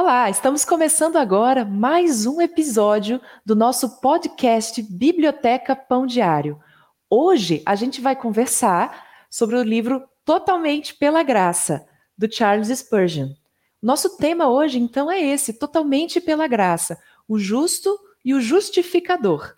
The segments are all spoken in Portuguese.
Olá, estamos começando agora mais um episódio do nosso podcast Biblioteca Pão Diário. Hoje a gente vai conversar sobre o livro Totalmente pela Graça, do Charles Spurgeon. Nosso tema hoje, então, é esse: Totalmente pela Graça, o justo e o justificador.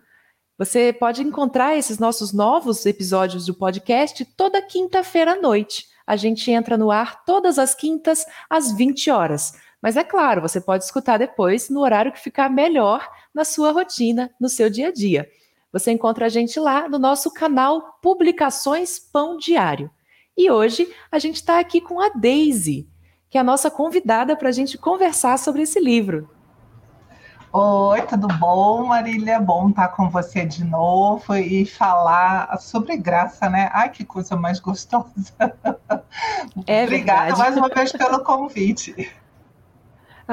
Você pode encontrar esses nossos novos episódios do podcast toda quinta-feira à noite. A gente entra no ar todas as quintas às 20 horas. Mas é claro, você pode escutar depois no horário que ficar melhor na sua rotina, no seu dia a dia. Você encontra a gente lá no nosso canal Publicações Pão Diário. E hoje a gente está aqui com a Daisy, que é a nossa convidada para a gente conversar sobre esse livro. Oi, tudo bom, Marília? Bom estar com você de novo e falar sobre graça, né? Ai, que coisa mais gostosa. É Obrigada mais uma vez pelo convite.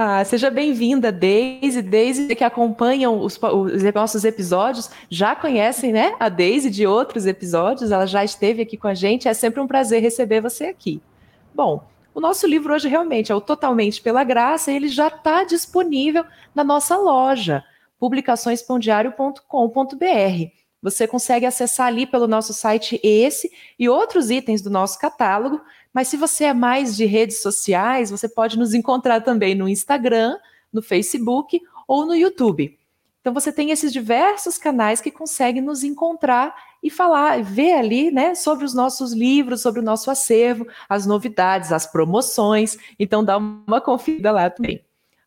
Ah, seja bem-vinda, Daisy. Daisy, que acompanham os, os, nossos episódios, já conhecem, né? A Daisy de outros episódios, ela já esteve aqui com a gente. É sempre um prazer receber você aqui. Bom, o nosso livro hoje realmente é o Totalmente pela Graça, e ele já está disponível na nossa loja, publicaçõespãodiário.com.br. Você consegue acessar ali pelo nosso site esse e outros itens do nosso catálogo, mas se você é mais de redes sociais, você pode nos encontrar também no Instagram, no Facebook ou no YouTube. Então você tem esses diversos canais que conseguem nos encontrar e falar, ver ali, né, sobre os nossos livros, sobre o nosso acervo, as novidades, as promoções. Então dá uma conferida lá também.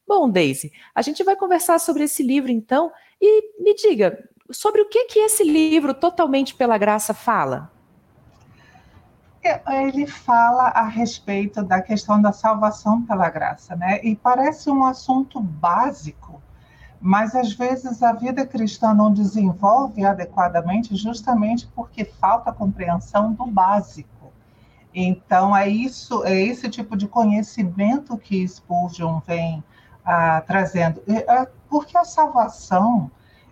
Bom, Daisy, a gente vai conversar sobre esse livro então e me diga sobre o que que esse livro Totalmente pela Graça fala. É, ele fala a respeito da questão da salvação pela graça, né? E parece um assunto básico, mas às vezes a vida cristã não desenvolve adequadamente justamente porque falta compreensão do básico. Então é isso, é esse tipo de conhecimento que Spurgeon vem ah, trazendo, é, porque a salvação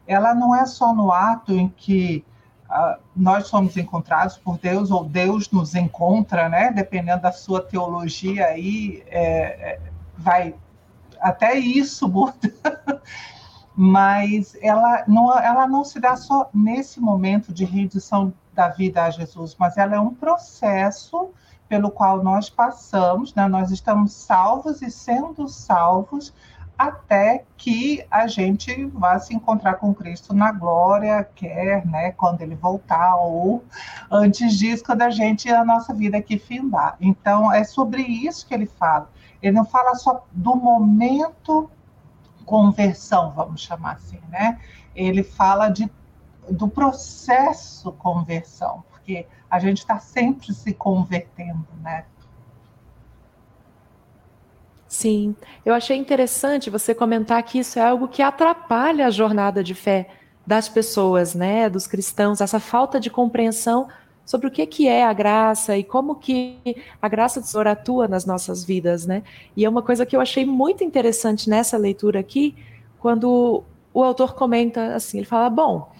ela não é só no ato em que ah, nós somos encontrados por Deus ou Deus nos encontra, né? Dependendo da sua teologia aí, é, é vai até isso muda. mas ela não, ela não se dá só nesse momento de rendição da vida a Jesus, mas ela é um processo pelo qual nós passamos, né? nós estamos salvos e sendo salvos até que a gente vá se encontrar com Cristo na glória, quer, né, quando ele voltar, ou antes disso, quando a gente, a nossa vida aqui findar. Então, é sobre isso que ele fala. Ele não fala só do momento conversão, vamos chamar assim, né? Ele fala de, do processo conversão, porque a gente está sempre se convertendo, né? Sim, eu achei interessante você comentar que isso é algo que atrapalha a jornada de fé das pessoas, né, dos cristãos, essa falta de compreensão sobre o que, que é a graça e como que a graça do Senhor atua nas nossas vidas, né? E é uma coisa que eu achei muito interessante nessa leitura aqui, quando o autor comenta assim, ele fala, bom,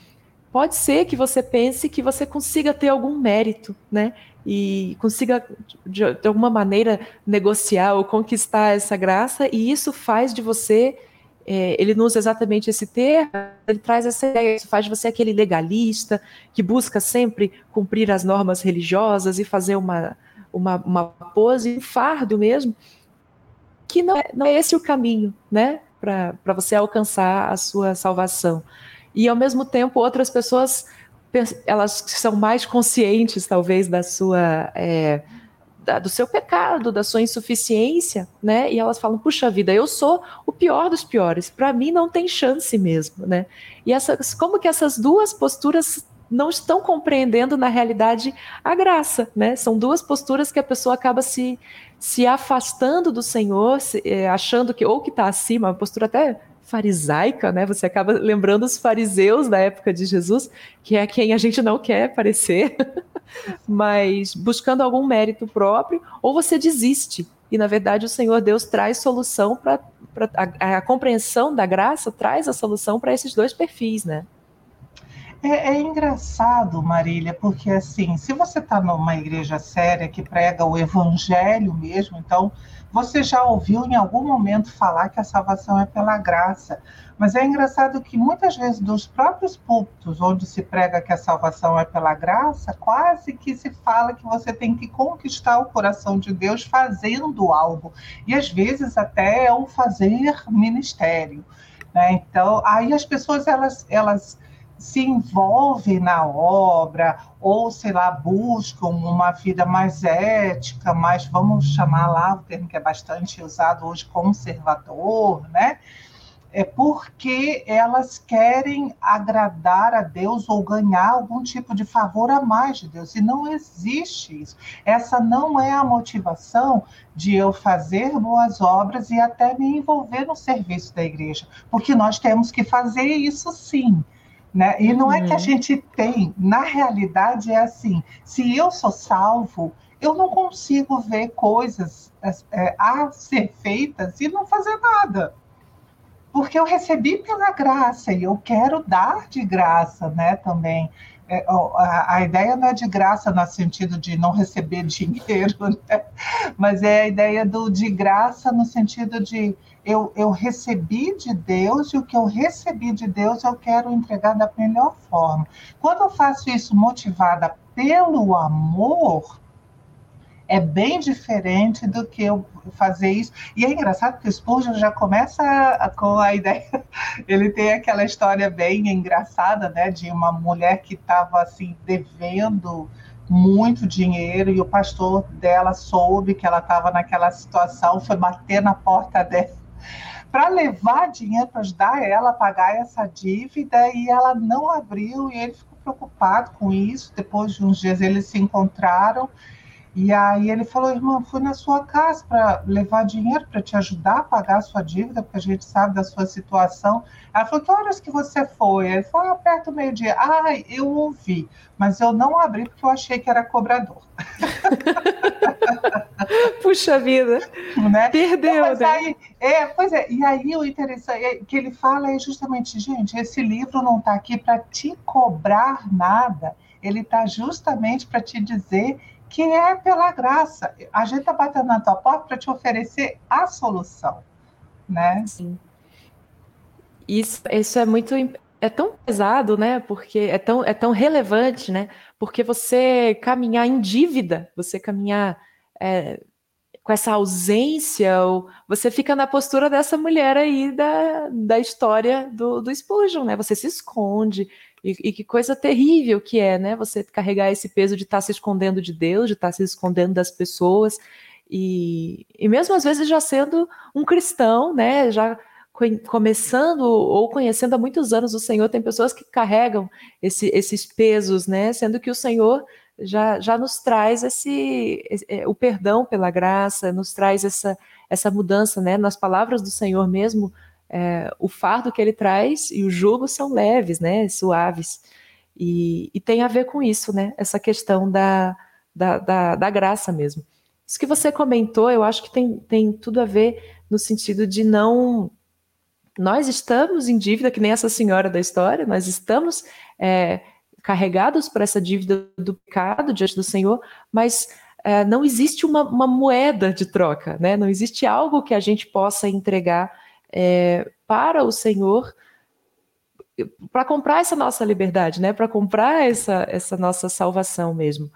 pode ser que você pense que você consiga ter algum mérito, né? E consiga, de, de alguma maneira, negociar ou conquistar essa graça, e isso faz de você é, ele não usa exatamente esse termo, ele traz essa ideia, isso faz de você aquele legalista que busca sempre cumprir as normas religiosas e fazer uma, uma, uma pose, um fardo mesmo, que não é, não é esse o caminho, né, para você alcançar a sua salvação. E, ao mesmo tempo, outras pessoas, elas são mais conscientes, talvez, da sua... É, do seu pecado, da sua insuficiência, né? E elas falam: puxa vida, eu sou o pior dos piores. Para mim não tem chance mesmo, né? E essas, como que essas duas posturas não estão compreendendo na realidade a graça, né? São duas posturas que a pessoa acaba se se afastando do Senhor, se, é, achando que ou que está acima, uma postura até farisaica, né? Você acaba lembrando os fariseus da época de Jesus, que é quem a gente não quer parecer, mas buscando algum mérito próprio, ou você desiste. E na verdade o Senhor Deus traz solução para a, a, compreensão da graça traz a solução para esses dois perfis, né? É, é, engraçado, Marília, porque assim, se você está numa igreja séria que prega o evangelho mesmo, então Você já ouviu em algum momento falar que a salvação é pela graça? Mas é engraçado que muitas vezes dos próprios púlpitos onde se prega que a salvação é pela graça, quase que se fala que você tem que conquistar o coração de Deus fazendo algo. E às vezes até é o fazer ministério. Né? Então, aí as pessoas elas, elas se envolvem na obra ou, sei lá, buscam uma vida mais ética, mais, vamos chamar lá o termo que é bastante usado hoje, conservador, né? É porque elas querem agradar a Deus ou ganhar algum tipo de favor a mais de Deus. E não existe isso. Essa não é a motivação de eu fazer boas obras e até me envolver no serviço da igreja. Porque nós temos que fazer isso sim né? E não é que a uhum. gente tem, na realidade é assim: se eu sou salvo, eu não consigo ver coisas é, a ser feitas e não fazer nada. Porque eu recebi pela graça e eu quero dar de graça, né? Também. É, a, a, ideia não é de graça no sentido de não receber dinheiro, né? mas é a ideia do de graça no sentido de eu, eu recebi de Deus e o que eu recebi de Deus eu quero entregar da melhor forma. Quando eu faço isso motivada pelo amor, é bem diferente do que eu fazer isso. E é engraçado que o Spurgeon já começa com a ideia, ele tem aquela história bem engraçada, né, de uma mulher que estava assim devendo muito dinheiro e o pastor dela soube que ela estava naquela situação, foi bater na porta dela para levar dinheiro para ajudar ela a pagar essa dívida e ela não abriu e ele ficou preocupado com isso. Depois de uns dias eles se encontraram e aí ele falou, irmã, fui na sua casa para levar dinheiro para te ajudar a pagar a sua dívida, porque a gente sabe da sua situação. Ela falou, que horas que você foi? Ele falou, ah, perto do meio-dia. Ah, eu ouvi, mas eu não abri porque eu achei que era cobrador. Puxa vida, né? perdeu, então, né? Aí, é, pois é, e aí o interessante é que ele fala é justamente, gente, esse livro não está aqui para te cobrar nada, ele está justamente para te dizer que é pela graça. A gente está batendo na tua porta para te oferecer a solução, né? Sim. Isso, isso é muito é tão pesado, né? Porque é tão, é tão relevante, né? Porque você caminhar em dívida, você caminhar é, com essa ausência, ou você fica na postura dessa mulher aí da, da história do, do Spurgeon, né? Você se esconde, e, e, que coisa terrível que é, né? Você carregar esse peso de estar tá se escondendo de Deus, de estar tá se escondendo das pessoas, e, e mesmo às vezes já sendo um cristão, né? Já começando ou conhecendo há muitos anos o Senhor, tem pessoas que carregam esse, esses pesos, né? Sendo que o Senhor já, já nos traz esse, esse, é, o perdão pela graça, nos traz essa, essa mudança, né? Nas palavras do Senhor mesmo, é, o fardo que ele traz e o jugo são leves, né, suaves. E, e, tem a ver com isso, né, essa questão da, da, da, da, graça mesmo. Isso que você comentou, eu acho que tem, tem tudo a ver no sentido de não. Nós estamos em dívida, que nem essa senhora da história, nós estamos é, carregados por essa dívida do pecado diante do Senhor, mas é, não existe uma, uma moeda de troca, né? não existe algo que a gente possa entregar é, para o Senhor para comprar essa nossa liberdade, né? Para comprar essa, essa nossa salvação mesmo.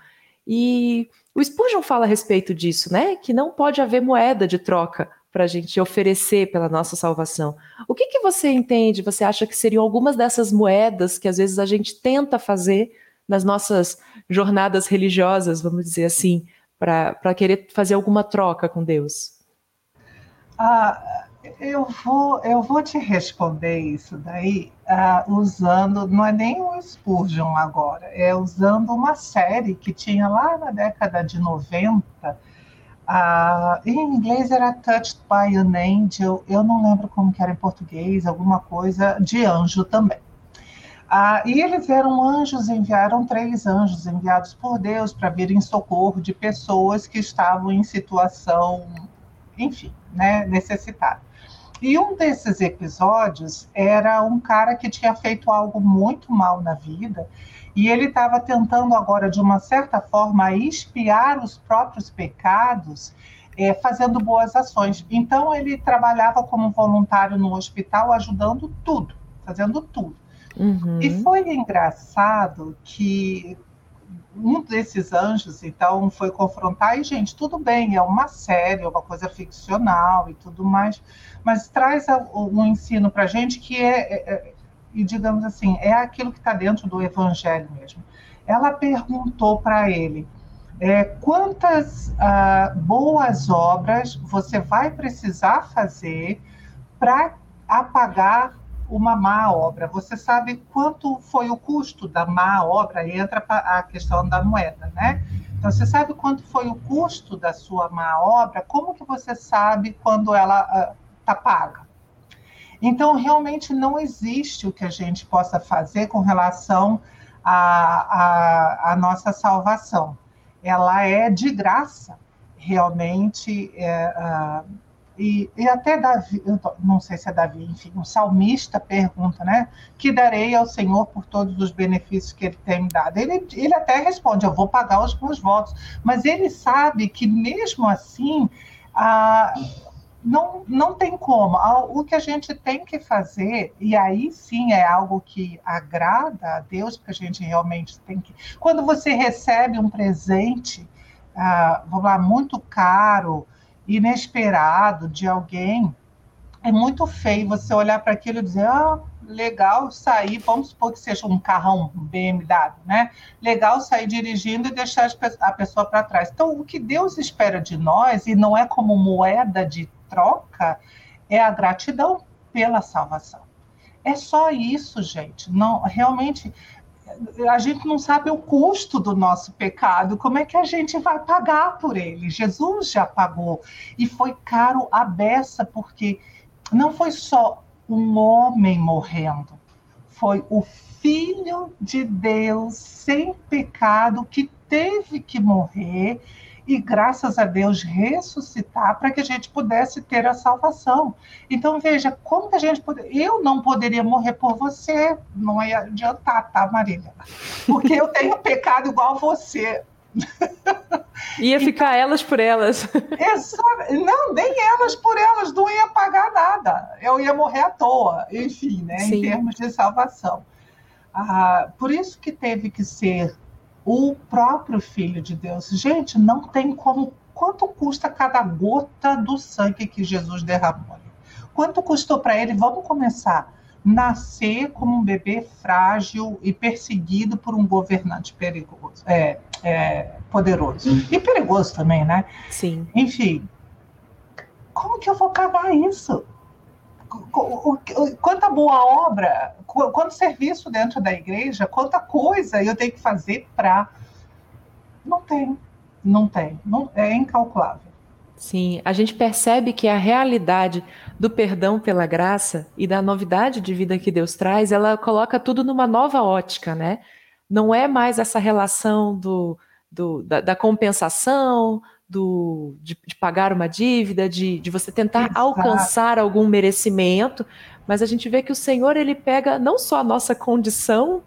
E o Spurgeon fala a respeito disso, né? Que não pode haver moeda de troca para a gente oferecer pela nossa salvação. O que, que você entende? Você acha que seriam algumas dessas moedas que às vezes a gente tenta fazer nas nossas jornadas religiosas, vamos dizer assim, para querer fazer alguma troca com Deus? Ah, eu vou, eu vou te responder isso daí uh, usando, não é nem o Spurgeon agora, é usando uma série que tinha lá na década de 90. Uh, ah, em inglês era Touched by an Angel, eu não lembro como que era em português, alguma coisa de anjo também. Uh, e eles eram anjos, enviaram três anjos enviados por Deus para vir em socorro de pessoas que estavam em situação, enfim, né, necessitadas. E um desses episódios era um cara que tinha feito algo muito mal na vida e ele estava tentando agora, de uma certa forma, espiar os próprios pecados é, fazendo boas ações. Então, ele trabalhava como voluntário no hospital, ajudando tudo, fazendo tudo. Uhum. E foi engraçado que um desses anjos, então, foi confrontar, e, gente, tudo bem, é uma série, é uma coisa ficcional e tudo mais, mas traz um ensino para a gente que é, é, é, e digamos assim, é aquilo que está dentro do evangelho mesmo. Ela perguntou para ele, é, quantas ah, boas obras você vai precisar fazer para apagar uma má obra. Você sabe quanto foi o custo da má obra? Entra a questão da moeda, né? Então, você sabe quanto foi o custo da sua má obra? Como que você sabe quando ela está uh, paga? Então, realmente não existe o que a gente possa fazer com relação à nossa salvação. Ela é de graça, realmente. É, uh, e, e até Davi, não sei se é Davi, enfim, o salmista pergunta, né? Que darei ao Senhor por todos os benefícios que ele tem me dado? Ele, ele até responde: Eu vou pagar os meus votos. Mas ele sabe que mesmo assim, ah, não, não tem como. O que a gente tem que fazer, e aí sim é algo que agrada a Deus, porque a gente realmente tem que. Quando você recebe um presente, ah, vamos lá, muito caro inesperado de alguém, é muito feio você olhar para aquilo e dizer, ah, legal sair, vamos supor que seja um carrão BMW, né? Legal sair dirigindo e deixar a pessoa para trás. Então, o que Deus espera de nós, e não é como moeda de troca, é a gratidão pela salvação. É só isso, gente. Não, realmente a gente não sabe o custo do nosso pecado, como é que a gente vai pagar por ele? Jesus já pagou e foi caro a beça, porque não foi só um homem morrendo, foi o Filho de Deus sem pecado que teve que morrer e, graças a Deus, ressuscitar para que a gente pudesse ter a salvação. Então, veja, como que a gente pode... Eu não poderia morrer por você, não ia adiantar, tá, Marília? Porque eu tenho pecado igual você. Ia ficar elas por elas. Não, nem elas por elas, não ia pagar nada. Eu ia morrer à toa, enfim, né, em termos de salvação. Ah, por isso que teve que ser o próprio Filho de Deus. Gente, não tem como. Quanto custa cada gota do sangue que Jesus derramou? Quanto custou para ele? Vamos começar. Nascer como um bebê frágil e perseguido por um governante perigoso, é, é, poderoso. E perigoso também, né? Sim. Enfim, como que eu vou pagar isso? Quanta boa obra, quanto serviço dentro da igreja, quanta coisa eu tenho que fazer para. Não tem, não tem, não, é incalculável. Sim, a gente percebe que a realidade do perdão pela graça e da novidade de vida que Deus traz, ela coloca tudo numa nova ótica, né? Não é mais essa relação do, do da, da compensação, do, de, de pagar uma dívida, de, de você tentar Exato. alcançar algum merecimento, mas a gente vê que o Senhor ele pega não só a nossa condição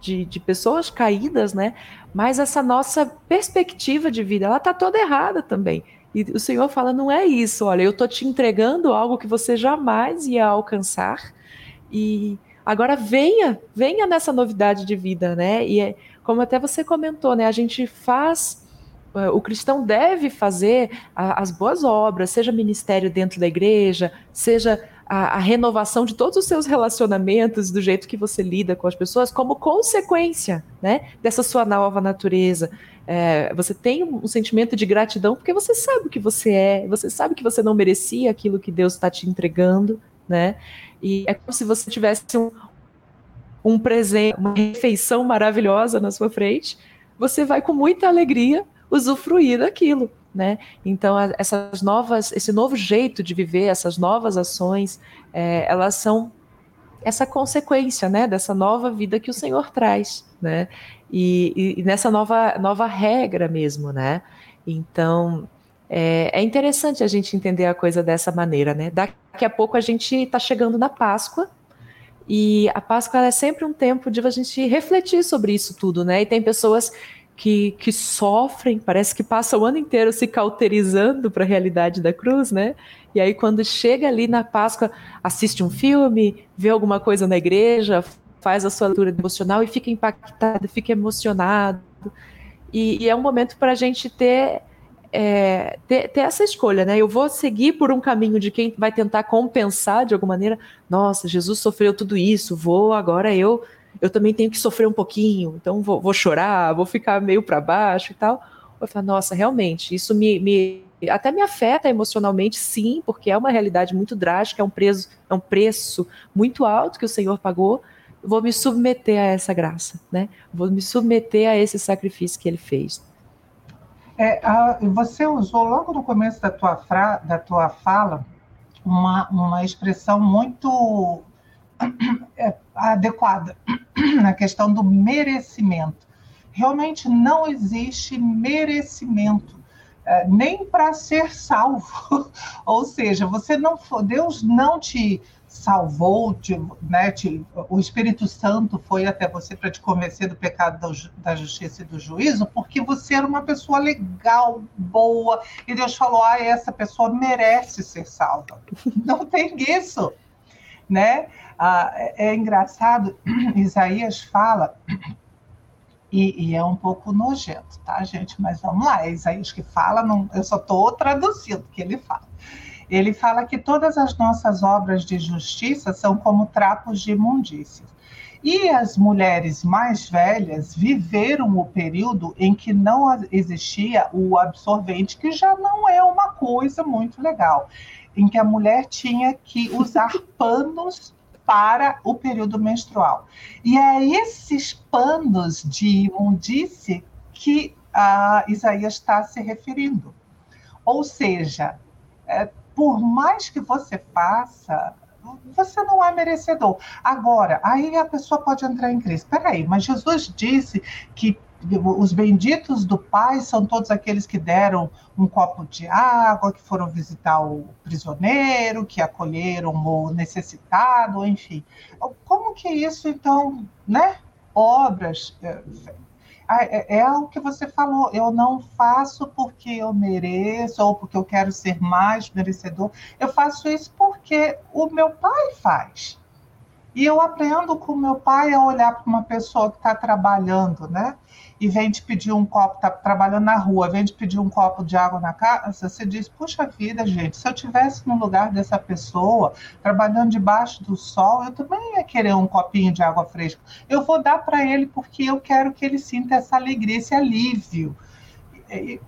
de, de pessoas caídas, né, mas essa nossa perspectiva de vida, ela está toda errada também. E o Senhor fala: não é isso, olha, eu estou te entregando algo que você jamais ia alcançar, e agora venha, venha nessa novidade de vida, né? E é, como até você comentou, né? A gente faz o cristão deve fazer as boas obras, seja ministério dentro da igreja, seja a, a, renovação de todos os seus relacionamentos, do jeito que você lida com as pessoas, como consequência né, dessa sua nova natureza. É, você tem um sentimento de gratidão porque você sabe o que você é, você sabe que você não merecia aquilo que Deus está te entregando, né? E é como se você tivesse um, um presente, uma refeição maravilhosa na sua frente. Você vai com muita alegria usufruir daquilo, né? Então essas novas, esse novo jeito de viver, essas novas ações, é, elas são essa consequência, né, dessa nova vida que o Senhor traz, né? E, e nessa nova nova regra mesmo, né? Então é, é, interessante a gente entender a coisa dessa maneira, né? Daqui a pouco a gente está chegando na Páscoa, e a Páscoa é sempre um tempo de a gente refletir sobre isso tudo, né? E tem pessoas que, que sofrem, parece que passa o ano inteiro se cauterizando para a realidade da cruz, né? E aí, quando chega ali na Páscoa, assiste um filme, vê alguma coisa na igreja, faz a sua leitura devocional e fica impactado, fica emocionado. E, e é um momento para a gente ter, é, ter, ter, essa escolha, né? Eu vou seguir por um caminho de quem vai tentar compensar de alguma maneira. Nossa, Jesus sofreu tudo isso, vou agora eu eu também tenho que sofrer um pouquinho, então vou, vou chorar, vou ficar meio para baixo e tal. Eu falo, nossa, realmente, isso me, me, até me afeta emocionalmente, sim, porque é uma realidade muito drástica, é um, preço, é um preço muito alto que o Senhor pagou. Vou me submeter a essa graça, né? Vou me submeter a esse sacrifício que ele fez. É, a, você usou logo no começo da tua, fra, da tua fala uma, uma expressão muito adequada na questão do merecimento. Realmente não existe merecimento é, nem para ser salvo. Ou seja, você não Deus não te salvou, te, né, te, o Espírito Santo foi até você para te convencer do pecado, da, da, justiça e do juízo, porque você era uma pessoa legal, boa, e Deus falou: ah, essa pessoa merece ser salva. Não tem isso, né? Ah, é, é engraçado, Isaías fala, e, e, é um pouco nojento, tá, gente? Mas vamos lá, é Isaías que fala, não, eu só estou traduzindo o que ele fala. Ele fala que todas as nossas obras de justiça são como trapos de imundícia. E as mulheres mais velhas viveram o período em que não existia o absorvente, que já não é uma coisa muito legal, em que a mulher tinha que usar panos para o período menstrual. E é esses panos de imundície que a Isaías está se referindo. Ou seja, é, por mais que você faça, você não é merecedor. Agora, aí a pessoa pode entrar em crise. Espera aí, mas Jesus disse que os benditos do Pai são todos aqueles que deram um copo de água, que foram visitar o prisioneiro, que acolheram o necessitado, enfim. Como que isso, então, né? Obras. É, é, é o que você falou, eu não faço porque eu mereço ou porque eu quero ser mais merecedor, eu faço isso porque o meu pai faz. E eu aprendo com meu pai a olhar para uma pessoa que está trabalhando, né? E vem te pedir um copo, tá trabalhando na rua, vem te pedir um copo de água na casa, você diz, puxa vida, gente, se eu tivesse no lugar dessa pessoa, trabalhando debaixo do sol, eu também ia querer um copinho de água fresca. Eu vou dar para ele porque eu quero que ele sinta essa alegria, esse alívio.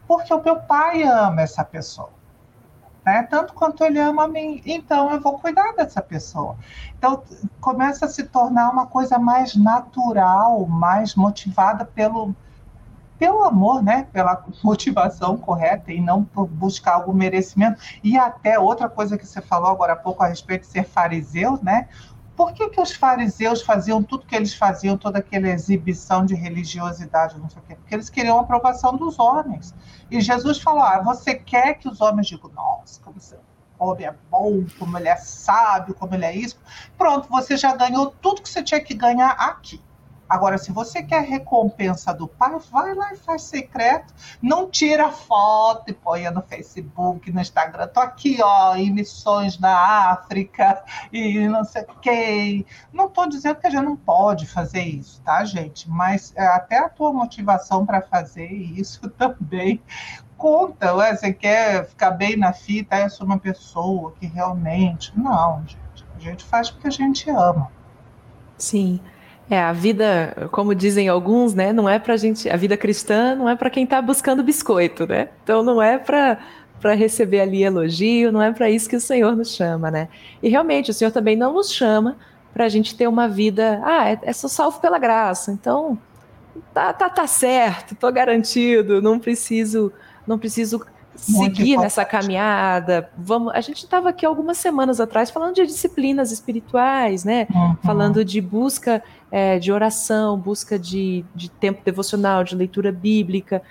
Porque o meu pai ama essa pessoa. Né? Tanto quanto ele ama a mim. Então eu vou cuidar dessa pessoa. Então começa a se tornar uma coisa mais natural, mais motivada pelo pelo amor, né? Pela motivação correta e não por buscar algum merecimento. E até outra coisa que você falou agora há pouco a respeito de ser fariseu, né? Por que, que os fariseus faziam tudo que eles faziam, toda aquela exibição de religiosidade, não sei o quê? Porque eles queriam a aprovação dos homens. E Jesus falou: ah, você quer que os homens digam, nossa, como você homem é bom, como ele é sábio, como ele é isso. Pronto, você já ganhou tudo que você tinha que ganhar aqui. Agora, se você quer recompensa do pai, vai lá e faz secreto. Não tira foto e põe no Facebook, no Instagram. Tô aqui, ó, em missões na África e não sei quê. Não estou dizendo que a gente não pode fazer isso, tá, gente? Mas é, até a tua motivação para fazer isso também conta. Ué, você quer ficar bem na fita? Eu sou uma pessoa que realmente. Não, gente. A gente faz porque a gente ama. Sim. É, a vida, como dizem alguns, né, não é pra gente, a vida cristã não é para quem está buscando biscoito, né? Então não é para para receber ali elogio, não é para isso que o Senhor nos chama, né? E realmente o Senhor também não nos chama para a gente ter uma vida, ah, é, é só salvo pela graça. Então, tá, tá, tá certo, tô garantido, não preciso, não preciso seguir nessa caminhada. Vamos, a gente estava aqui algumas semanas atrás falando de disciplinas espirituais, né? Uhum. Falando de busca é, de oração, busca de, de tempo devocional, de leitura bíblica.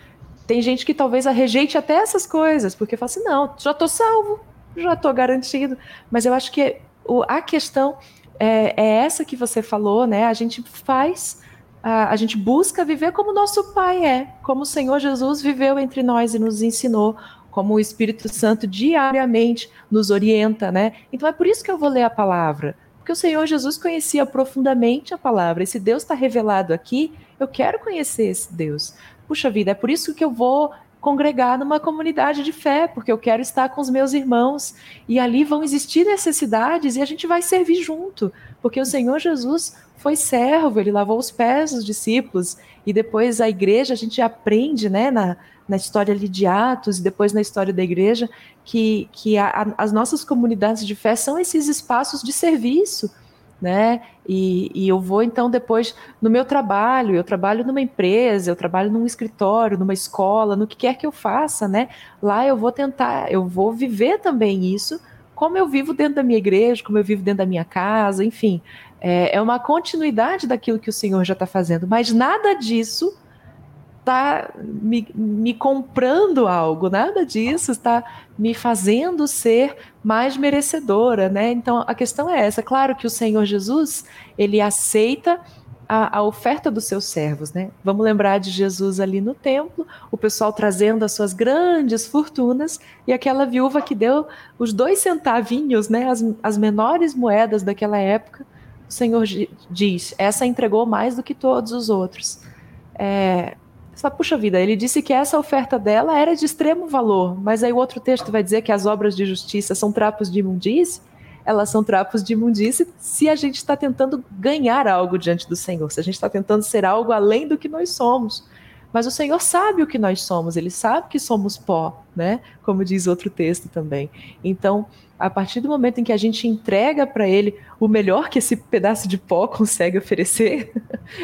Tem gente que talvez rejeite até essas coisas, porque fala assim: não, já estou salvo, já estou garantido. Mas eu acho que o, a questão é, é, essa que você falou, né? A gente faz a, a gente busca viver como nosso Pai é, como o Senhor Jesus viveu entre nós e nos ensinou, como o Espírito Santo diariamente nos orienta, né? Então é por isso que eu vou ler a palavra, porque o Senhor Jesus conhecia profundamente a palavra. E se Deus está revelado aqui, eu quero conhecer esse Deus. Puxa vida, é por isso que eu vou congregar numa comunidade de fé, porque eu quero estar com os meus irmãos. E ali vão existir necessidades e a gente vai servir junto, porque o Senhor Jesus foi servo, ele lavou os pés dos discípulos, e depois a igreja, a gente aprende, né, na, na história ali de Atos, e depois na história da igreja, que, que a, a, as nossas comunidades de fé são esses espaços de serviço, né? E, e, eu vou então depois no meu trabalho, eu trabalho numa empresa, eu trabalho num escritório, numa escola, no que quer que eu faça, né? Lá eu vou tentar, eu vou viver também isso, como eu vivo dentro da minha igreja, como eu vivo dentro da minha casa, enfim, é, é uma continuidade daquilo que o Senhor já está fazendo, mas nada disso está me, me, comprando algo, nada disso está me fazendo ser mais merecedora, né? Então a questão é essa. Claro que o Senhor Jesus ele aceita a, a, oferta dos seus servos, né? Vamos lembrar de Jesus ali no templo, o pessoal trazendo as suas grandes fortunas e aquela viúva que deu os dois centavinhos, né? As, as menores moedas daquela época o Senhor diz: essa entregou mais do que todos os outros. É, só, puxa vida, ele disse que essa oferta dela era de extremo valor, mas aí o outro texto vai dizer que as obras de justiça são trapos de imundície. Elas são trapos de imundície se a gente está tentando ganhar algo diante do Senhor, se a gente está tentando ser algo além do que nós somos. Mas o Senhor sabe o que nós somos, ele sabe que somos pó, né? Como diz outro texto também. Então, a partir do momento em que a gente entrega para ele o melhor que esse pedaço de pó consegue oferecer,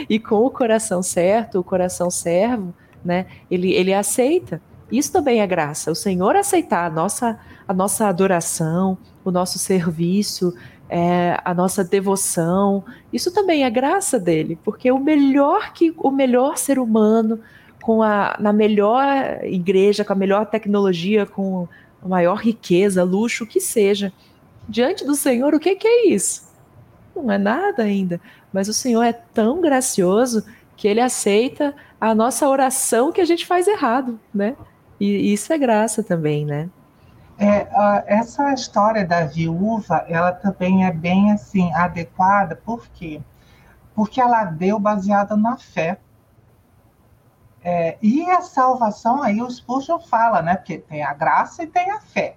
e com o coração certo, o coração servo, né, ele, ele aceita. Isso também é graça. O Senhor aceitar a nossa, a nossa adoração, o nosso serviço, é, a nossa devoção, isso também é graça dele, porque o melhor que o melhor ser humano, com a, na melhor igreja, com a melhor tecnologia, com maior riqueza, luxo, o que seja. Diante do Senhor, o que, que é isso? Não é nada ainda. Mas o Senhor é tão gracioso que ele aceita a nossa oração que a gente faz errado, né? E isso é graça também, né? É, essa história da viúva, ela também é bem assim adequada, por quê? Porque ela deu baseada na fé. É, e a salvação, aí o Spurgeon fala, né? Porque tem a graça e tem a fé.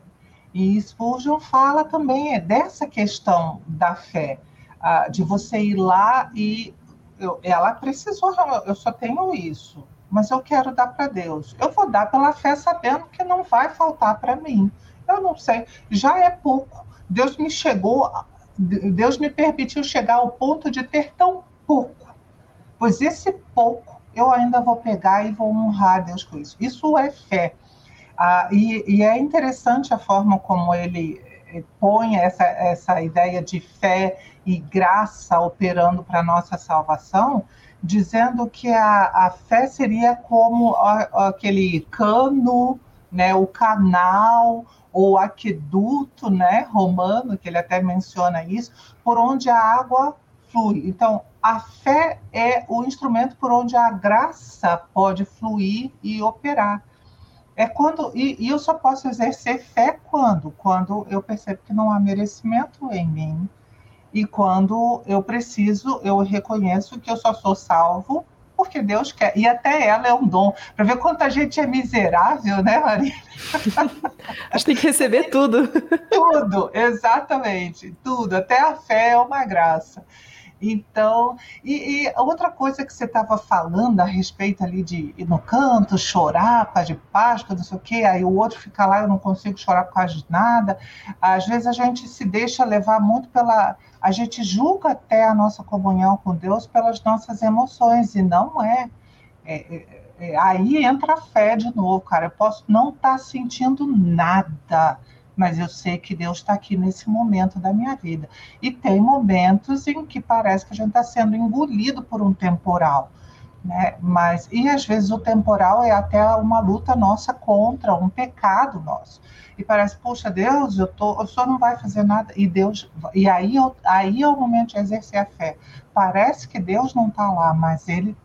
E Spurgeon fala também é dessa questão da fé, de você ir lá e eu, ela precisou, eu só tenho isso, mas eu quero dar para Deus. Eu vou dar pela fé sabendo que não vai faltar para mim. Eu não sei, já é pouco. Deus me chegou, Deus me permitiu chegar ao ponto de ter tão pouco. Pois esse pouco eu ainda vou pegar e vou honrar Deus com isso. Isso é fé. Ah, e, e, é interessante a forma como ele eh, põe essa, essa ideia de fé e graça operando para a nossa salvação, dizendo que a, a fé seria como a, aquele cano, né, o canal ou aqueduto né, romano, que ele até menciona isso, por onde a água flui. Então, a fé é o instrumento por onde a graça pode fluir e operar. É quando e, e, eu só posso exercer fé quando, quando eu percebo que não há merecimento em mim e quando eu preciso, eu reconheço que eu só sou salvo porque Deus quer. E até ela é um dom. Para ver quanta gente é miserável, né, Maria? A gente tem que receber tudo. Tudo, exatamente, tudo. Até a fé é uma graça. Então, e, e outra coisa que você estava falando a respeito ali de ir no canto, chorar por de Páscoa, não sei o quê, aí o outro fica lá, eu não consigo chorar por causa de nada. Às vezes a gente se deixa levar muito pela. A gente julga até a nossa comunhão com Deus pelas nossas emoções, e não é. é, é, é aí entra a fé de novo, cara. Eu posso não estar tá sentindo nada mas eu sei que Deus está aqui nesse momento da minha vida. E tem momentos em que parece que a gente está sendo engolido por um temporal. né? Mas e às vezes o temporal é até uma luta nossa contra um pecado nosso. E parece, puxa, Deus, eu tô, o senhor não vai fazer nada. E Deus, e aí, aí é o momento de exercer a fé. Parece que Deus não está lá, mas Ele.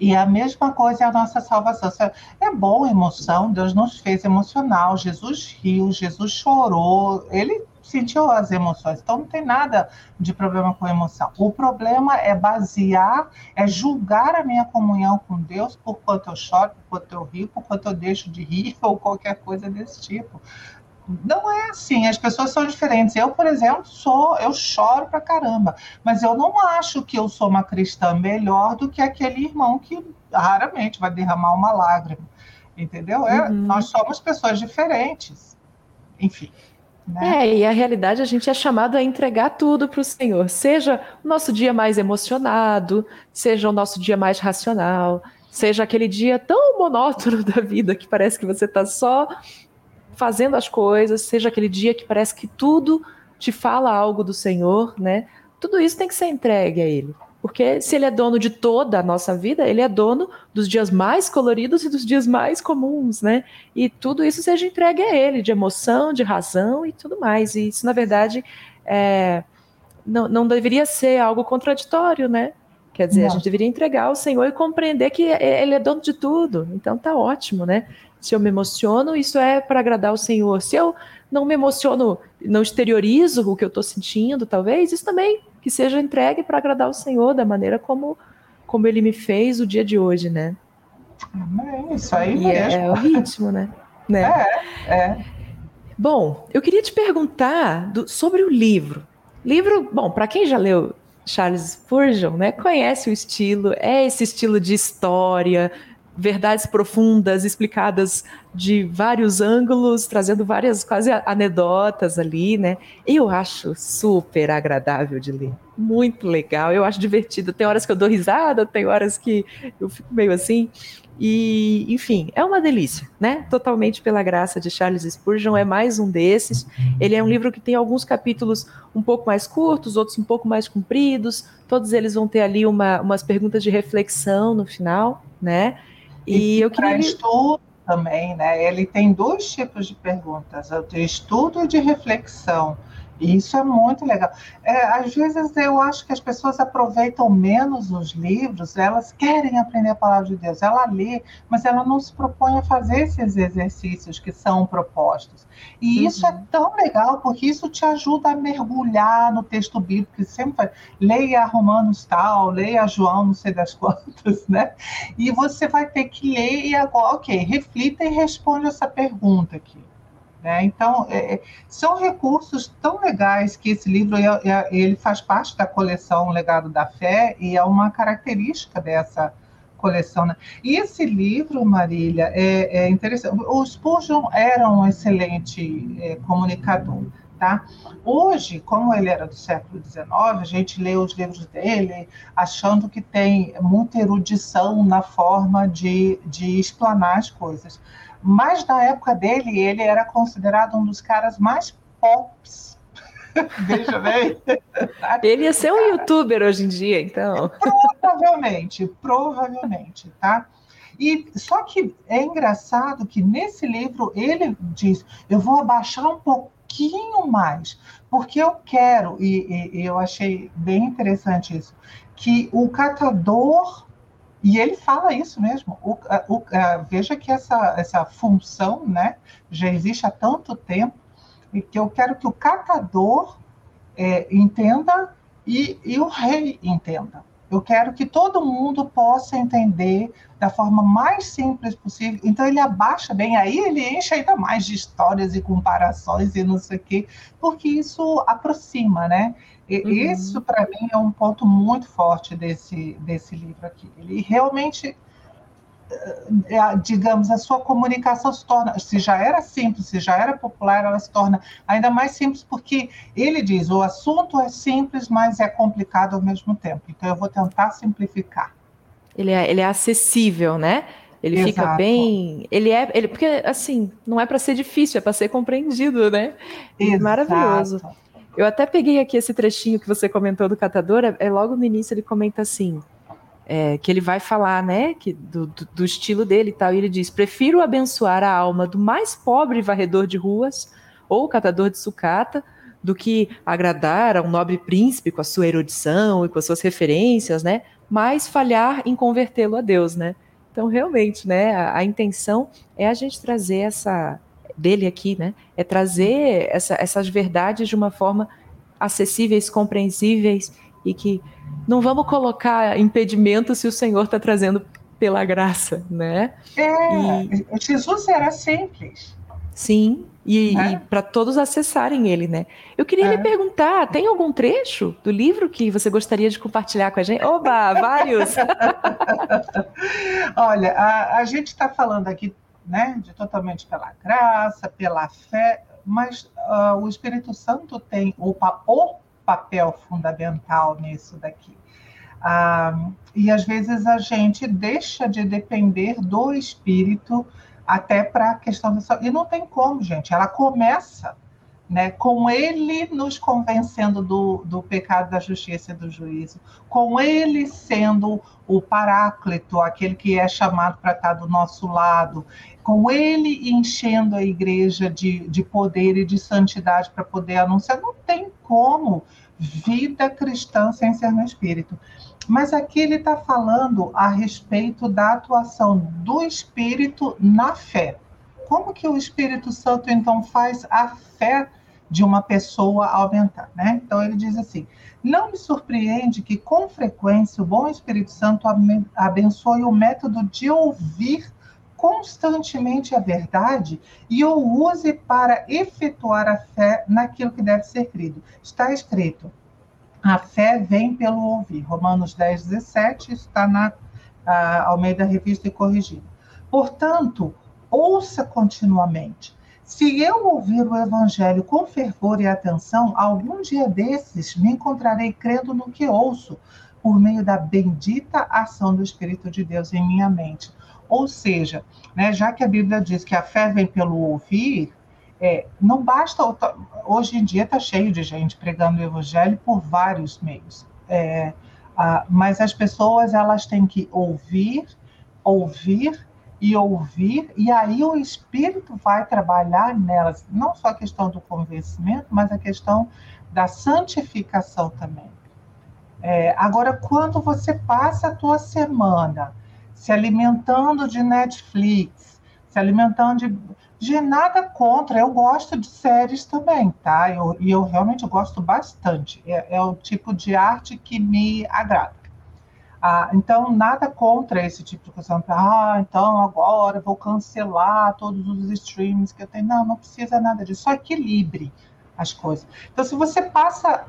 E a mesma coisa é a nossa salvação. É boa emoção, Deus nos fez emocional, Jesus riu, Jesus chorou, Ele sentiu as emoções. Então não tem nada de problema com emoção. O problema é basear, é julgar a minha comunhão com Deus por quanto eu choro, por quanto eu rio, por quanto eu deixo de rir ou qualquer coisa desse tipo. Não é assim, as pessoas são diferentes. Eu, por exemplo, sou, eu choro pra caramba, mas eu não acho que eu sou uma cristã melhor do que aquele irmão que raramente vai derramar uma lágrima. Entendeu? É, uhum. Nós somos pessoas diferentes. Enfim. Né? É, e a realidade a gente é chamado a entregar tudo para o Senhor, seja o nosso dia mais emocionado, seja o nosso dia mais racional, seja aquele dia tão monótono da vida que parece que você está só fazendo as coisas, seja aquele dia que parece que tudo te fala algo do Senhor, né? Tudo isso tem que ser entregue a Ele. Porque se ele é dono de toda a nossa vida, ele é dono dos dias mais coloridos e dos dias mais comuns, né? E tudo isso seja entregue a ele, de emoção, de razão e tudo mais. E isso, na verdade, é, não, não deveria ser algo contraditório, né? Quer dizer, não. a gente deveria entregar ao Senhor e compreender que ele é dono de tudo. Então tá ótimo, né? Se eu me emociono, isso é para agradar o Senhor. Se eu não me emociono, não exteriorizo o que eu estou sentindo, talvez, isso também que seja entregue para agradar o Senhor da maneira como, como ele me fez o dia de hoje, né? Amém, isso aí e é, mesmo. É, o ritmo, né? né? É, é. Bom, eu queria te perguntar do, sobre o livro. Livro, bom, para quem já leu Charles Spurgeon, né, conhece o estilo, é esse estilo de história, verdades profundas explicadas de vários ângulos, trazendo várias quase anedotas ali, né? Eu acho super agradável de ler, muito legal. Eu acho divertido. Tem horas que eu dou risada, tem horas que eu fico meio assim. E, enfim, é uma delícia, né? Totalmente pela graça de Charles Spurgeon, é mais um desses. Ele é um livro que tem alguns capítulos um pouco mais curtos, outros um pouco mais compridos. Todos eles vão ter ali uma, umas perguntas de reflexão no final, né? E, e eu queria. estudo também, né? Ele tem dois tipos de perguntas: o de estudo e de reflexão. E isso é muito legal. É, às vezes eu acho que as pessoas aproveitam menos os livros, elas querem aprender a palavra de Deus, ela lê, mas ela não se propõe a fazer esses exercícios que são propostos. E uhum. isso é tão legal, porque isso te ajuda a mergulhar no texto bíblico, que sempre faz, leia Romanos tal, leia João, não sei das quantas, né? E você vai ter que ler e agora, ok, reflita e responde essa pergunta aqui. Né? Então, é, é, são recursos tão legais que esse livro é, é, ele faz parte da coleção Legado da Fé e é uma característica dessa coleção. Né? E esse livro, Marília, é, é interessante. O Spurgeon era um excelente é, comunicador. Tá? Hoje, como ele era do século XIX, a gente lê os livros dele achando que tem muita erudição na forma de, de explanar as coisas. Mas na época dele, ele era considerado um dos caras mais pops. Veja bem. Ele ia ser um youtuber hoje em dia, então. Provavelmente, provavelmente, tá? E só que é engraçado que nesse livro ele diz: eu vou abaixar um pouquinho mais, porque eu quero, e, e, e eu achei bem interessante isso, que o catador e ele fala isso mesmo. O, o, veja que essa, essa função né, já existe há tanto tempo e que eu quero que o catador é, entenda e, e o rei entenda. Eu quero que todo mundo possa entender da forma mais simples possível. Então ele abaixa bem, aí ele enche ainda mais de histórias e comparações e não sei o quê, porque isso aproxima, né? E, uhum. Isso, para mim, é um ponto muito forte desse, desse livro aqui. Ele realmente, digamos, a sua comunicação se torna, se já era simples, se já era popular, ela se torna ainda mais simples, porque ele diz: o assunto é simples, mas é complicado ao mesmo tempo. Então, eu vou tentar simplificar. Ele é, ele é acessível, né? Ele Exato. fica bem. Ele é. Ele, porque, assim, não é para ser difícil, é para ser compreendido, né? Exato. Maravilhoso. Eu até peguei aqui esse trechinho que você comentou do catador, é, é logo no início ele comenta assim: é, que ele vai falar, né, que, do, do, estilo dele e tal, e ele diz: prefiro abençoar a alma do mais pobre varredor de ruas ou catador de sucata do que agradar a um nobre príncipe com a sua erudição e com as suas referências, né, mas falhar em convertê-lo a Deus, né. Então, realmente, né, a, a, intenção é a gente trazer essa dele aqui, né, é trazer essa, essas verdades de uma forma acessíveis, compreensíveis e que não vamos colocar impedimento se o Senhor está trazendo pela graça, né? É, e, Jesus era simples. Sim, e, é. e para todos acessarem ele, né? Eu queria é. lhe perguntar, tem algum trecho do livro que você gostaria de compartilhar com a gente? Oba, vários! Olha, a, a gente está falando aqui, né, de totalmente pela graça, pela fé, mas uh, o Espírito Santo tem o, o papel fundamental nisso daqui. Ah, e às vezes a gente deixa de depender do espírito até para a questão da saúde. E não tem como, gente. Ela começa né, com ele nos convencendo do, do pecado, da justiça e do juízo, com ele sendo o paráclito, aquele que é chamado para estar do nosso lado, com ele enchendo a igreja de, de poder e de santidade para poder anunciar. Não tem como vida cristã sem ser no espírito. Mas aqui ele está falando a respeito da atuação do espírito na fé. Como que o Espírito Santo então faz a fé de uma pessoa aumentar, né? Então ele diz assim: não me surpreende que com frequência o bom Espírito Santo abençoe o método de ouvir constantemente a verdade e o use para efetuar a fé naquilo que deve ser crido. Está escrito: a fé vem pelo ouvir. Romanos 10, 17 está na Almeida Revista e Corrigida. Portanto, ouça continuamente. Se eu ouvir o Evangelho com fervor e atenção, algum dia desses me encontrarei crendo no que ouço, por meio da bendita ação do Espírito de Deus em minha mente. Ou seja, né, já que a Bíblia diz que a fé vem pelo ouvir, é, não basta. Hoje em dia está cheio de gente pregando o Evangelho por vários meios. É, a, mas as pessoas elas têm que ouvir, ouvir e ouvir, e aí o Espírito vai trabalhar nelas, não só a questão do convencimento, mas a questão da santificação também. É, agora, quando você passa a tua semana se alimentando de Netflix, se alimentando de, de nada contra, eu gosto de séries também, tá? Eu, e eu realmente gosto bastante. É, é o tipo de arte que me agrada. Ah, então, nada contra esse tipo de coisa. Ah, então agora vou cancelar todos os streams que eu tenho. Não, não precisa nada disso. Só equilibre as coisas. Então, se você passa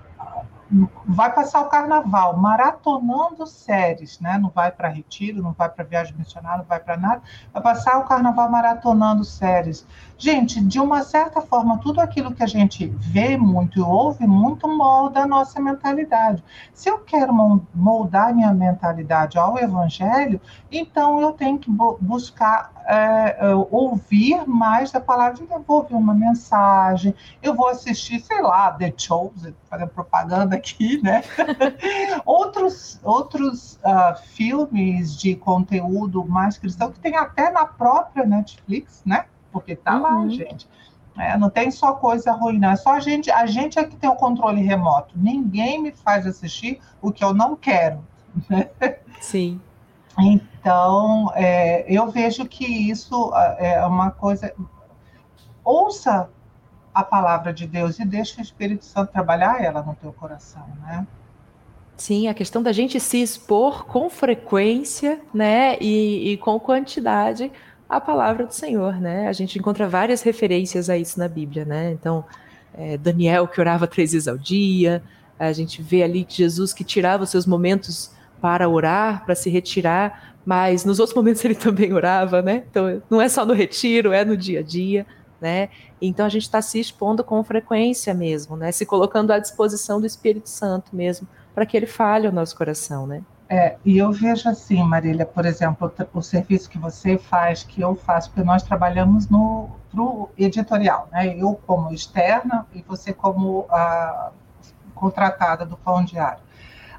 vai passar o carnaval maratonando séries, né? Não vai para retiro, não vai para viagem missionária, não vai para nada. Vai passar o carnaval maratonando séries. Gente, de uma certa forma, tudo aquilo que a gente vê muito e ouve muito molda a nossa mentalidade. Se eu quero moldar minha mentalidade ao evangelho, então eu tenho que buscar é, é, ouvir mais da palavra de Deus. Eu vou ouvir uma mensagem, eu vou assistir, sei lá, The Chosen, fazendo propaganda aqui, né? outros outros uh, filmes de conteúdo mais cristão que tem até na própria Netflix, né? porque tá uhum. lá, gente. É, não tem só coisa ruim, não. É só a gente, a gente é que tem o controle remoto. Ninguém me faz assistir o que eu não quero. Sim. Então, é, eu vejo que isso é uma coisa. Ouça a palavra de Deus e deixe o Espírito Santo trabalhar ela no teu coração, né? Sim, a questão da gente se expor com frequência, né, e, e com quantidade a palavra do Senhor, né? A gente encontra várias referências a isso na Bíblia, né? Então, é, Daniel que orava três vezes ao dia, a gente vê ali que Jesus que tirava os seus momentos para orar, para se retirar, mas nos outros momentos ele também orava, né? Então, não é só no retiro, é no dia a dia, né? Então, a gente está se expondo com frequência mesmo, né? Se colocando à disposição do Espírito Santo mesmo, para que ele fale o nosso coração, né? É, e eu vejo assim, Marília, por exemplo, o, serviço que você faz, que eu faço, porque nós trabalhamos no pro editorial, né? Eu como externa e você como a contratada do Pão Diário.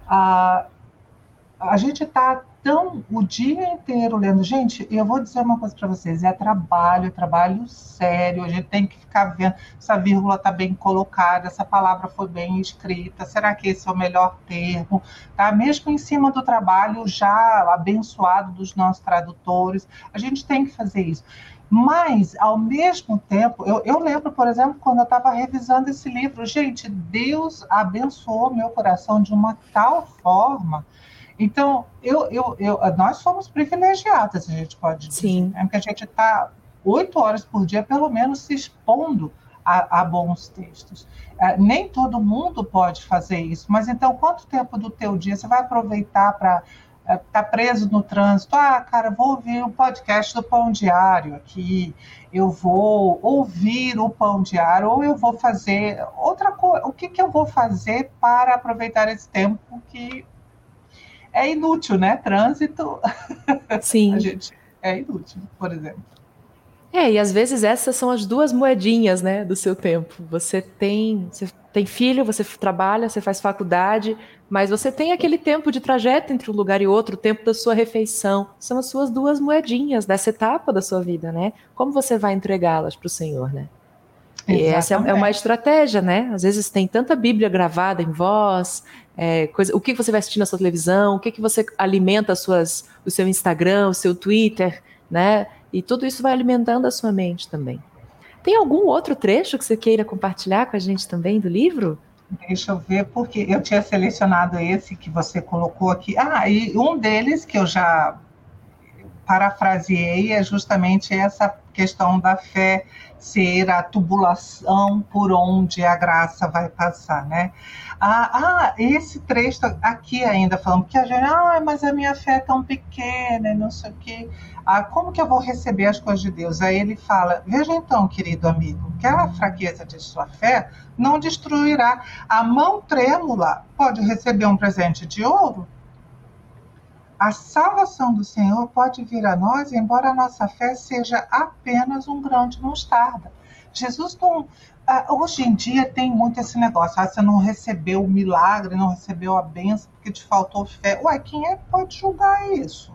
a gente está tão o dia inteiro lendo. Gente, eu vou dizer uma coisa para vocês: é trabalho, é trabalho sério. A gente tem que ficar vendo se a vírgula está bem colocada, essa palavra foi bem escrita, será que esse é o melhor termo? Tá? Mesmo em cima do trabalho já abençoado dos nossos tradutores, a gente tem que fazer isso. Mas, ao mesmo tempo, eu, eu lembro, por exemplo, quando eu estava revisando esse livro, gente, Deus abençoou meu coração de uma tal forma então, eu, eu, eu, nós somos privilegiadas, a gente pode dizer. Sim. Né? Porque a gente está oito horas por dia, pelo menos, se expondo a, a bons textos. É, nem todo mundo pode fazer isso, mas então, quanto tempo do teu dia você vai aproveitar para estar é, tá preso no trânsito? Ah, cara, vou ouvir o podcast do Pão Diário aqui, eu vou ouvir o Pão Diário, ou eu vou fazer outra coisa. O que, que eu vou fazer para aproveitar esse tempo que é inútil, né? Trânsito. Sim. a gente é inútil, por exemplo. É, e às vezes essas são as duas moedinhas, né, do seu tempo. Você tem, você tem filho, você trabalha, você faz faculdade, mas você tem aquele tempo de trajeto entre um lugar e outro, o tempo da sua refeição. São as suas duas moedinhas dessa etapa da sua vida, né? Como você vai entregá-las para o Senhor, né? E essa é uma estratégia, né? Às vezes tem tanta Bíblia gravada em voz, é, coisa, o que você vai assistir na sua televisão, o que, que você alimenta suas, o seu Instagram, o seu Twitter, né? E tudo isso vai alimentando a sua mente também. Tem algum outro trecho que você queira compartilhar com a gente também do livro? Deixa eu ver, porque eu tinha selecionado esse que você colocou aqui. Ah, e um deles que eu já parafraseei é justamente essa questão da fé ser a tubulação por onde a graça vai passar, né? Ah, ah, esse trecho aqui ainda falando que a gente, ah, mas a minha fé é tão pequena, não sei o quê. Ah, como que eu vou receber as coisas de Deus? Aí ele fala: Veja então, querido amigo, que a fraqueza de sua fé não destruirá. A mão trêmula pode receber um presente de ouro? A salvação do Senhor pode vir a nós, embora a nossa fé seja apenas um grão de mostarda. Jesus não. Ah, hoje em dia tem muito esse negócio. Ah, você não recebeu o milagre, não recebeu a benção porque te faltou fé. Ué, quem é que pode julgar isso?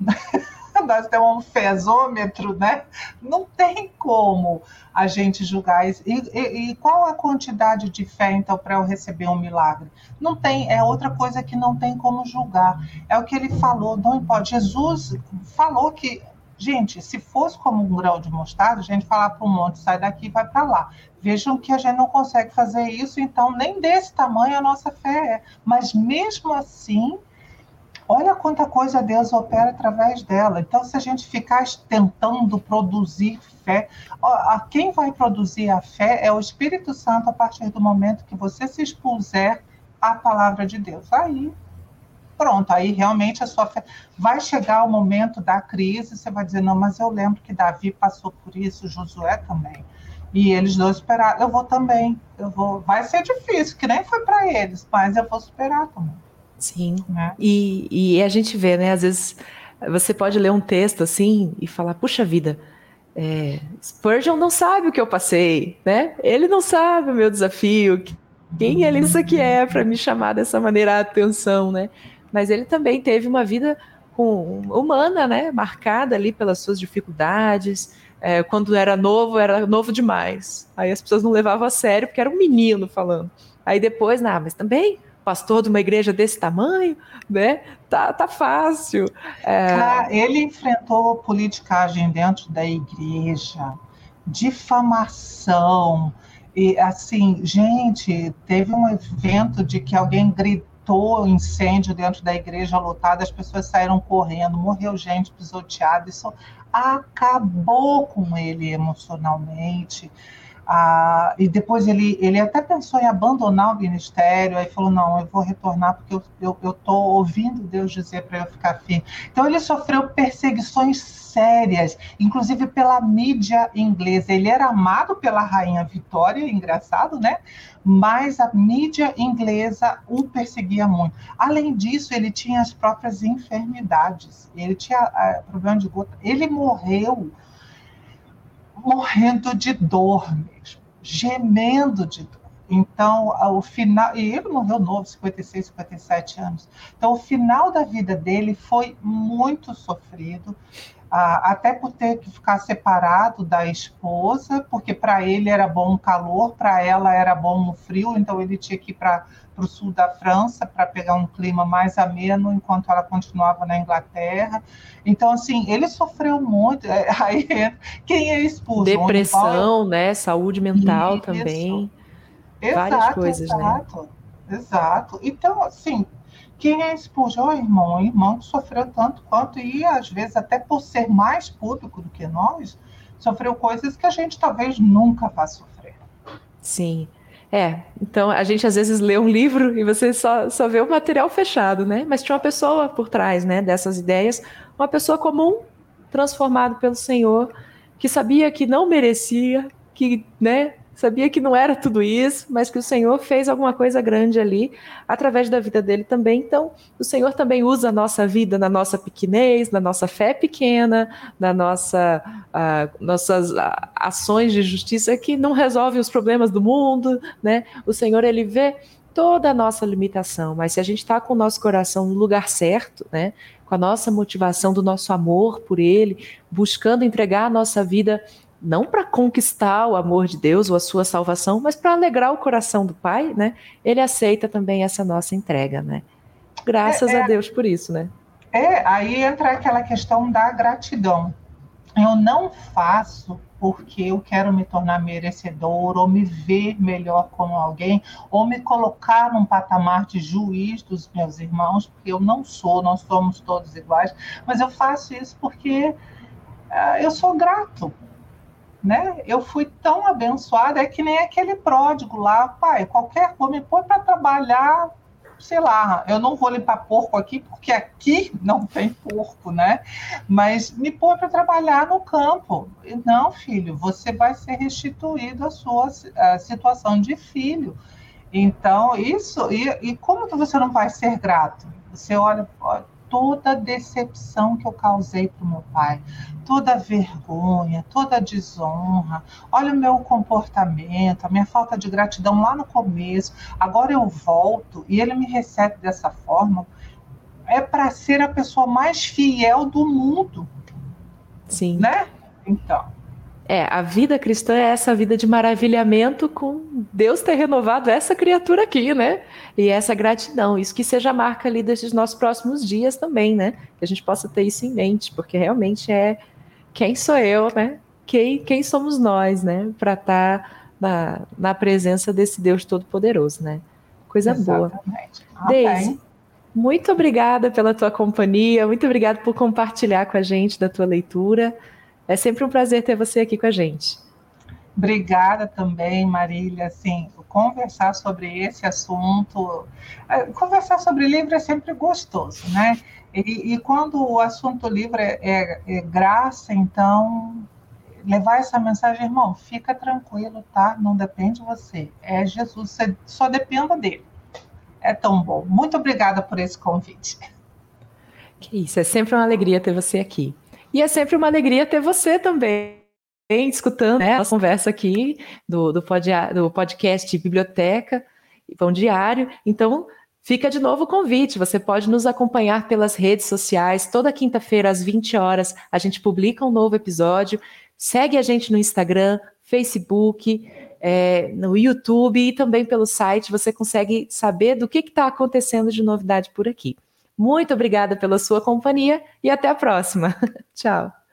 nós temos um fezômetro, né? Não tem como a gente julgar isso. E, e, e qual a quantidade de fé, então, para eu receber um milagre? Não tem, é outra coisa que não tem como julgar. É o que ele falou, não importa. Jesus falou que Gente, se fosse como um grão de mostarda, a gente falar para um monte, sai daqui vai para lá. Vejam que a gente não consegue fazer isso, então nem desse tamanho a nossa fé é. Mas mesmo assim, Olha quanta coisa Deus opera através dela. Então, se a gente ficar tentando produzir fé, a quem vai produzir a fé é o Espírito Santo a partir do momento que você se expuser à palavra de Deus. Aí, pronto, aí realmente a sua fé vai chegar o momento da crise, você vai dizer, não, mas eu lembro que Davi passou por isso, Josué também. E eles dois esperaram, eu vou também, eu vou, vai ser difícil, que nem foi para eles, mas eu vou superar também. Sim. Né? E, e a gente vê, né? Às vezes você pode ler um texto assim e falar, puxa vida, é, Spurgeon não sabe o que eu passei, né? Ele não sabe o meu desafio. Quem ele isso aqui é para me chamar dessa maneira a atenção, né? Mas ele também teve uma vida com, humana, né? Marcada ali pelas suas dificuldades. É, quando era novo, era novo demais. Aí as pessoas não levavam a sério porque era um menino falando. Aí depois, não, mas também pastor de uma igreja desse tamanho, né? Tá, tá fácil. É... Ele enfrentou politicagem dentro da igreja, difamação. E assim, gente, teve um evento de que alguém gritou incêndio dentro da igreja lotada, as pessoas saíram correndo, morreu gente pisoteada, isso acabou com ele emocionalmente. Ah, e depois ele, ele até pensou em abandonar o ministério, aí falou: não, eu vou retornar porque eu estou ouvindo Deus dizer para eu ficar firme. Então ele sofreu perseguições sérias, inclusive pela mídia inglesa. Ele era amado pela rainha Vitória, engraçado, né? Mas a mídia inglesa o perseguia muito. Além disso, ele tinha as próprias enfermidades. Ele tinha ah, problema de gota. Ele morreu morrendo de dor mesmo, gemendo de dor. Então, o final, e ele morreu novo, 56, 57 anos. Então, o final da vida dele foi muito sofrido, até por ter que ficar separado da esposa, porque para ele era bom o calor, para ela era bom o frio, então ele tinha que ir para o sul da França para pegar um clima mais ameno, enquanto ela continuava na Inglaterra. Então, assim, ele sofreu muito. É, aí, quem é expulso? Depressão, né? Saúde mental Isso. também. Exato, Várias coisas, né? exato, né? Exato. Então, assim, quem é expulso é o irmão, o irmão que sofreu tanto quanto, e às vezes até por ser mais público do que nós, sofreu coisas que a gente talvez nunca vá sofrer. Sim. É, então a gente às vezes lê um livro e você só, só vê o material fechado, né? Mas tinha uma pessoa por trás, né, dessas ideias, uma pessoa comum, transformado pelo Senhor, que sabia que não merecia, que, né, sabia que não era tudo isso, mas que o Senhor fez alguma coisa grande ali através da vida dele também. Então, o Senhor também usa a nossa vida na nossa pequenez, na nossa fé pequena, na nossa uh, nossas uh, ações de justiça que não resolvem os problemas do mundo, né? O Senhor ele vê toda a nossa limitação, mas se a gente está com o nosso coração no lugar certo, né? Com a nossa motivação do nosso amor por Ele, buscando entregar a nossa vida não para conquistar o amor de Deus ou a sua salvação, mas para alegrar o coração do Pai, né? Ele aceita também essa nossa entrega, né? Graças é, é, a Deus por isso, né? É, aí entra aquela questão da gratidão. Eu não faço porque eu quero me tornar merecedor ou me ver melhor como alguém ou me colocar num patamar de juiz dos meus irmãos, porque eu não sou, nós somos todos iguais, mas eu faço isso porque uh, eu sou grato né? Eu fui tão abençoada, é que nem aquele pródigo lá, pai, qualquer coisa me põe para trabalhar, sei lá, eu não vou limpar porco aqui, porque aqui não tem porco, né? Mas me põe para trabalhar no campo. Não, filho, você vai ser restituído à sua à situação de filho. Então, isso, e, e como que você não vai ser grato? Você olha, toda a decepção que eu causei para o meu pai, toda a vergonha, toda a desonra. Olha o meu comportamento, a minha falta de gratidão lá no começo. Agora eu volto e ele me recebe dessa forma. É para ser a pessoa mais fiel do mundo. Sim. Né? Então. É, a vida cristã é essa vida de maravilhamento com Deus ter renovado essa criatura aqui, né? E essa gratidão, isso que seja marca ali desses nossos próximos dias também, né? Que a gente possa ter isso em mente, porque realmente é quem sou eu, né? Quem, quem somos nós, né? Para estar tá na, na presença desse Deus Todo-Poderoso, né? Coisa Exatamente. boa. Deise, muito obrigada pela tua companhia, muito obrigada por compartilhar com a gente da tua leitura. É sempre um prazer ter você aqui com a gente. Obrigada também, Marília. Assim, conversar sobre esse assunto, é, conversar sobre livro é sempre gostoso, né? E, e quando o assunto livre é, é, é, graça, então levar essa mensagem, irmão, fica tranquilo, tá? Não depende de você. É Jesus, você só dependa dele. É tão bom. Muito obrigada por esse convite. Que isso, é sempre uma alegria ter você aqui. E é sempre uma alegria ter você também escutando né, a conversa aqui do, do, pod, do podcast Biblioteca Pão Diário. Então, fica de novo o convite. Você pode nos acompanhar pelas redes sociais. Toda quinta-feira, às 20 horas, a gente publica um novo episódio. Segue a gente no Instagram, Facebook, é, no YouTube e também pelo site. Você consegue saber do que está acontecendo de novidade por aqui. Muito obrigada pela sua companhia e até a próxima. Tchau.